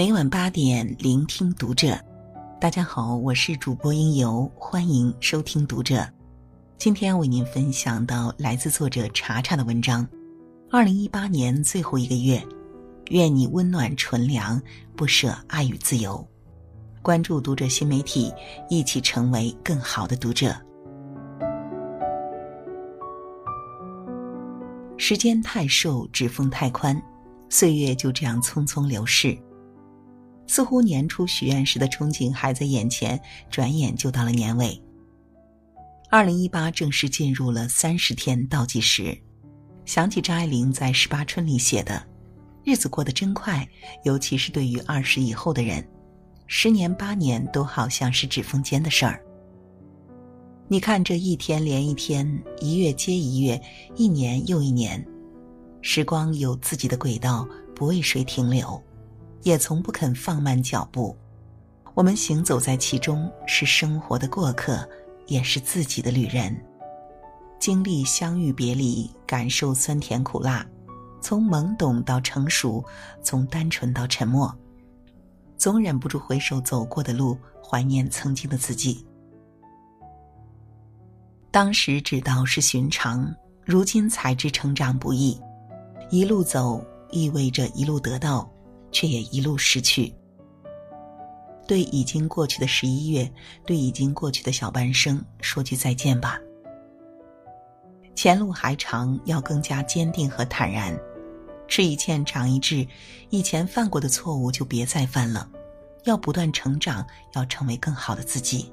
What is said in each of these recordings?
每晚八点，聆听读者。大家好，我是主播应由，欢迎收听读者。今天为您分享到来自作者查查的文章。二零一八年最后一个月，愿你温暖纯良，不舍爱与自由。关注读者新媒体，一起成为更好的读者。时间太瘦，指缝太宽，岁月就这样匆匆流逝。似乎年初许愿时的憧憬还在眼前，转眼就到了年尾。二零一八正式进入了三十天倒计时，想起张爱玲在《十八春》里写的：“日子过得真快，尤其是对于二十以后的人，十年八年都好像是指缝间的事儿。”你看，这一天连一天，一月接一月，一年又一年，时光有自己的轨道，不为谁停留。也从不肯放慢脚步，我们行走在其中，是生活的过客，也是自己的旅人。经历相遇别离，感受酸甜苦辣，从懵懂到成熟，从单纯到沉默，总忍不住回首走过的路，怀念曾经的自己。当时只道是寻常，如今才知成长不易。一路走，意味着一路得到。却也一路失去。对已经过去的十一月，对已经过去的小半生，说句再见吧。前路还长，要更加坚定和坦然。吃一堑，长一智，以前犯过的错误就别再犯了。要不断成长，要成为更好的自己。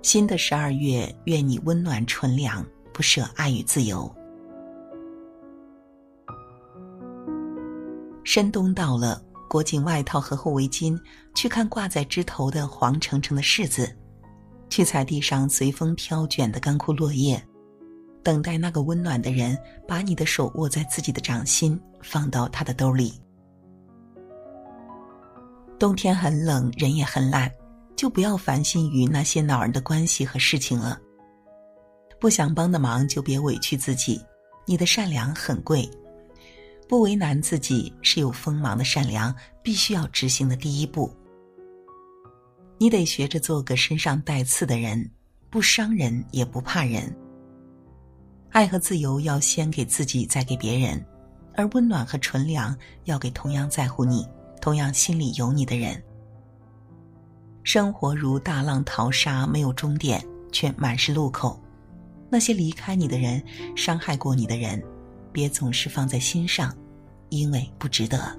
新的十二月，愿你温暖纯良，不舍爱与自由。深冬到了，裹紧外套和厚围巾，去看挂在枝头的黄澄澄的柿子，去采地上随风飘卷的干枯落叶，等待那个温暖的人把你的手握在自己的掌心，放到他的兜里。冬天很冷，人也很懒，就不要烦心于那些恼人的关系和事情了。不想帮的忙就别委屈自己，你的善良很贵。不为难自己是有锋芒的善良，必须要执行的第一步。你得学着做个身上带刺的人，不伤人也不怕人。爱和自由要先给自己，再给别人，而温暖和纯良要给同样在乎你、同样心里有你的人。生活如大浪淘沙，没有终点，却满是路口。那些离开你的人，伤害过你的人，别总是放在心上。因为不值得。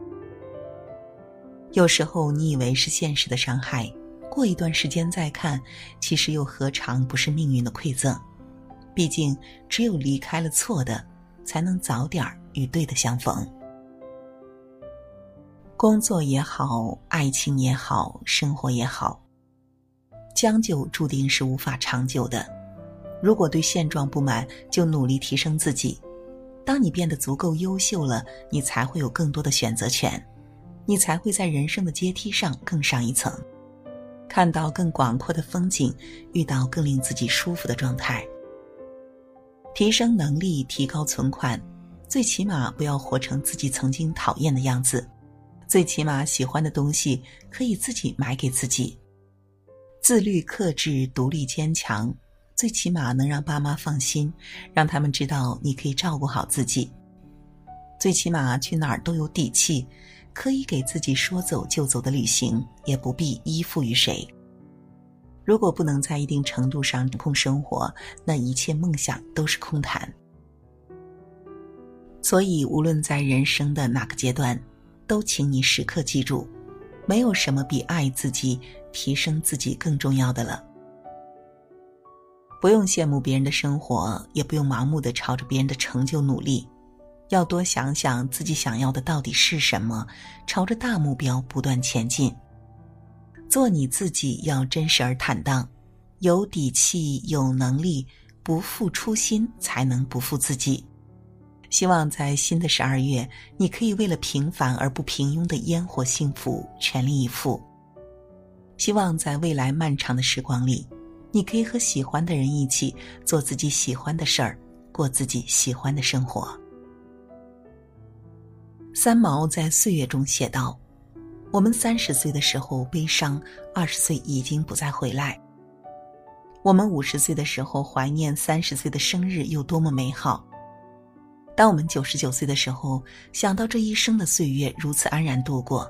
有时候你以为是现实的伤害，过一段时间再看，其实又何尝不是命运的馈赠？毕竟，只有离开了错的，才能早点儿与对的相逢。工作也好，爱情也好，生活也好，将就注定是无法长久的。如果对现状不满，就努力提升自己。当你变得足够优秀了，你才会有更多的选择权，你才会在人生的阶梯上更上一层，看到更广阔的风景，遇到更令自己舒服的状态。提升能力，提高存款，最起码不要活成自己曾经讨厌的样子，最起码喜欢的东西可以自己买给自己。自律、克制、独立、坚强。最起码能让爸妈放心，让他们知道你可以照顾好自己。最起码去哪儿都有底气，可以给自己说走就走的旅行，也不必依附于谁。如果不能在一定程度上掌控生活，那一切梦想都是空谈。所以，无论在人生的哪个阶段，都请你时刻记住，没有什么比爱自己、提升自己更重要的了。不用羡慕别人的生活，也不用盲目的朝着别人的成就努力，要多想想自己想要的到底是什么，朝着大目标不断前进。做你自己，要真实而坦荡，有底气，有能力，不负初心，才能不负自己。希望在新的十二月，你可以为了平凡而不平庸的烟火幸福全力以赴。希望在未来漫长的时光里。你可以和喜欢的人一起做自己喜欢的事儿，过自己喜欢的生活。三毛在《岁月》中写道：“我们三十岁的时候悲伤，二十岁已经不再回来。我们五十岁的时候怀念三十岁的生日有多么美好。当我们九十九岁的时候，想到这一生的岁月如此安然度过，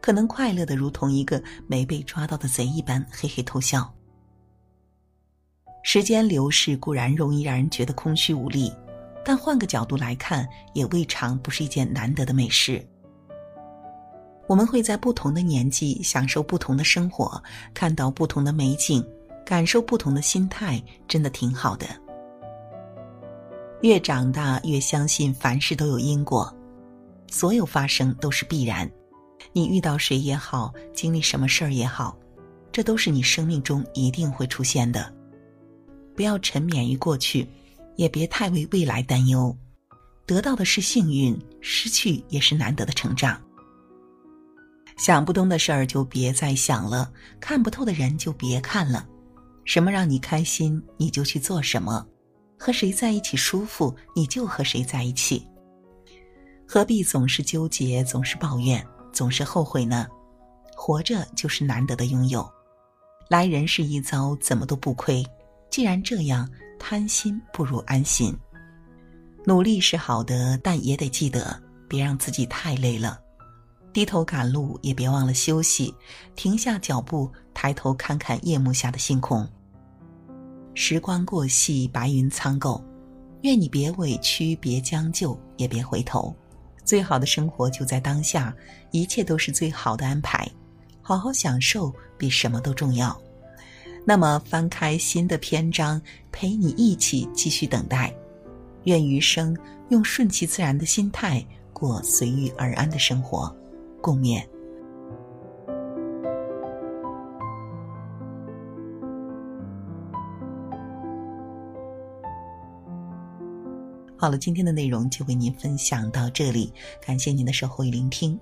可能快乐的如同一个没被抓到的贼一般，嘿嘿偷笑。时间流逝固然容易让人觉得空虚无力。”但换个角度来看，也未尝不是一件难得的美事。我们会在不同的年纪享受不同的生活，看到不同的美景，感受不同的心态，真的挺好的。越长大越相信凡事都有因果，所有发生都是必然。你遇到谁也好，经历什么事儿也好，这都是你生命中一定会出现的。不要沉湎于过去。也别太为未来担忧，得到的是幸运，失去也是难得的成长。想不通的事儿就别再想了，看不透的人就别看了。什么让你开心，你就去做什么；和谁在一起舒服，你就和谁在一起。何必总是纠结，总是抱怨，总是后悔呢？活着就是难得的拥有，来人世一遭，怎么都不亏。既然这样。贪心不如安心。努力是好的，但也得记得别让自己太累了。低头赶路，也别忘了休息。停下脚步，抬头看看夜幕下的星空。时光过隙，白云苍狗。愿你别委屈，别将就，也别回头。最好的生活就在当下，一切都是最好的安排。好好享受，比什么都重要。那么，翻开新的篇章，陪你一起继续等待。愿余生用顺其自然的心态过随遇而安的生活。共勉。好了，今天的内容就为您分享到这里，感谢您的守候与聆听。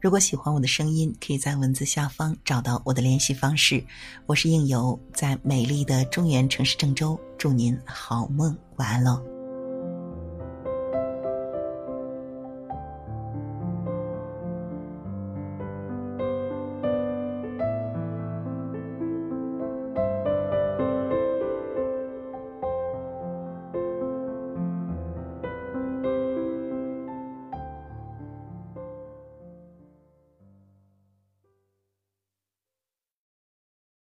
如果喜欢我的声音，可以在文字下方找到我的联系方式。我是应由，在美丽的中原城市郑州，祝您好梦，晚安喽。